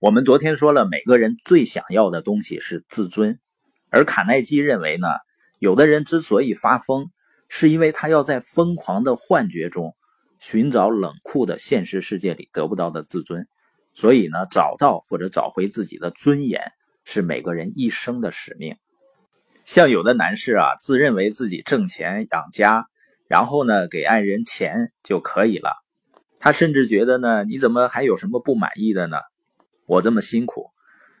我们昨天说了，每个人最想要的东西是自尊，而卡耐基认为呢，有的人之所以发疯，是因为他要在疯狂的幻觉中寻找冷酷的现实世界里得不到的自尊，所以呢，找到或者找回自己的尊严是每个人一生的使命。像有的男士啊，自认为自己挣钱养家，然后呢给爱人钱就可以了，他甚至觉得呢，你怎么还有什么不满意的呢？我这么辛苦，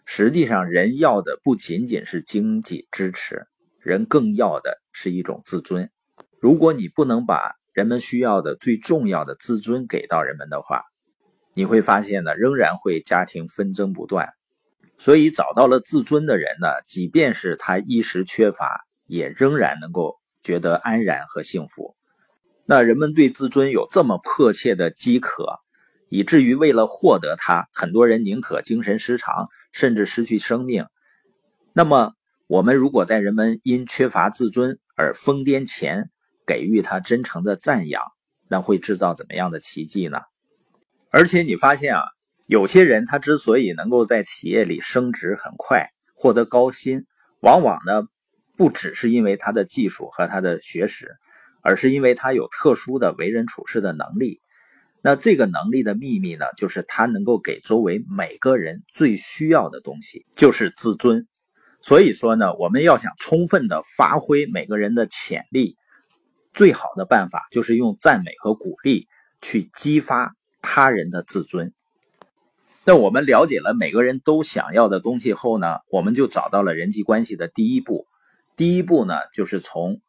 实际上人要的不仅仅是经济支持，人更要的是一种自尊。如果你不能把人们需要的最重要的自尊给到人们的话，你会发现呢，仍然会家庭纷争不断。所以找到了自尊的人呢，即便是他一时缺乏，也仍然能够觉得安然和幸福。那人们对自尊有这么迫切的饥渴。以至于为了获得它，很多人宁可精神失常，甚至失去生命。那么，我们如果在人们因缺乏自尊而疯癫前给予他真诚的赞扬，那会制造怎么样的奇迹呢？而且你发现啊，有些人他之所以能够在企业里升职很快，获得高薪，往往呢不只是因为他的技术和他的学识，而是因为他有特殊的为人处事的能力。那这个能力的秘密呢，就是他能够给周围每个人最需要的东西，就是自尊。所以说呢，我们要想充分的发挥每个人的潜力，最好的办法就是用赞美和鼓励去激发他人的自尊。那我们了解了每个人都想要的东西后呢，我们就找到了人际关系的第一步。第一步呢，就是从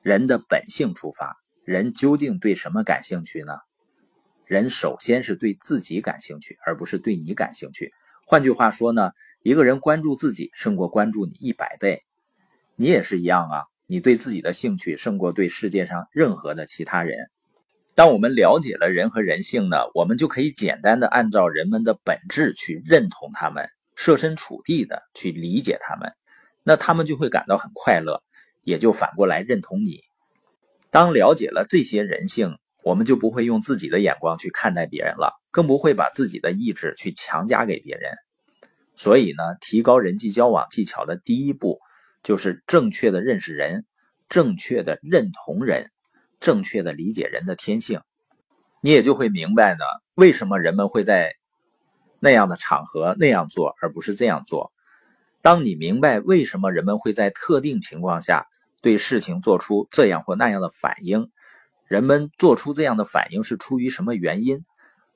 人的本性出发，人究竟对什么感兴趣呢？人首先是对自己感兴趣，而不是对你感兴趣。换句话说呢，一个人关注自己胜过关注你一百倍。你也是一样啊，你对自己的兴趣胜过对世界上任何的其他人。当我们了解了人和人性呢，我们就可以简单的按照人们的本质去认同他们，设身处地的去理解他们，那他们就会感到很快乐，也就反过来认同你。当了解了这些人性。我们就不会用自己的眼光去看待别人了，更不会把自己的意志去强加给别人。所以呢，提高人际交往技巧的第一步，就是正确的认识人，正确的认同人，正确的理解人的天性。你也就会明白呢，为什么人们会在那样的场合那样做，而不是这样做。当你明白为什么人们会在特定情况下对事情做出这样或那样的反应。人们做出这样的反应是出于什么原因？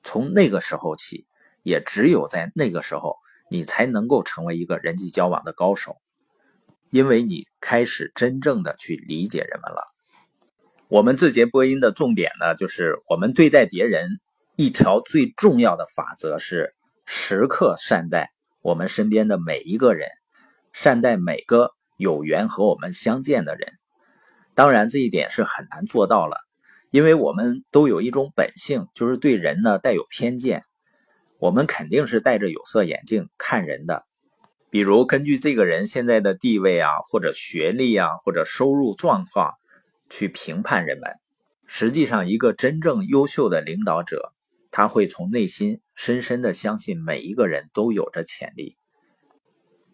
从那个时候起，也只有在那个时候，你才能够成为一个人际交往的高手，因为你开始真正的去理解人们了。我们这节播音的重点呢，就是我们对待别人一条最重要的法则是时刻善待我们身边的每一个人，善待每个有缘和我们相见的人。当然，这一点是很难做到了。因为我们都有一种本性，就是对人呢带有偏见，我们肯定是戴着有色眼镜看人的。比如根据这个人现在的地位啊，或者学历啊，或者收入状况去评判人们。实际上，一个真正优秀的领导者，他会从内心深深的相信每一个人都有着潜力。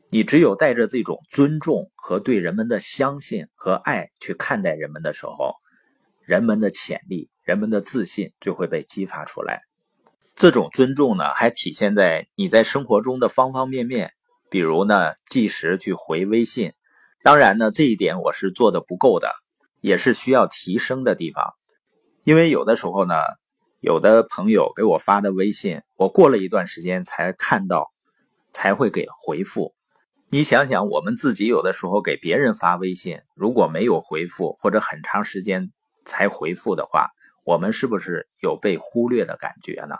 你只有带着这种尊重和对人们的相信和爱去看待人们的时候。人们的潜力，人们的自信就会被激发出来。这种尊重呢，还体现在你在生活中的方方面面。比如呢，计时去回微信。当然呢，这一点我是做的不够的，也是需要提升的地方。因为有的时候呢，有的朋友给我发的微信，我过了一段时间才看到，才会给回复。你想想，我们自己有的时候给别人发微信，如果没有回复，或者很长时间。才回复的话，我们是不是有被忽略的感觉呢？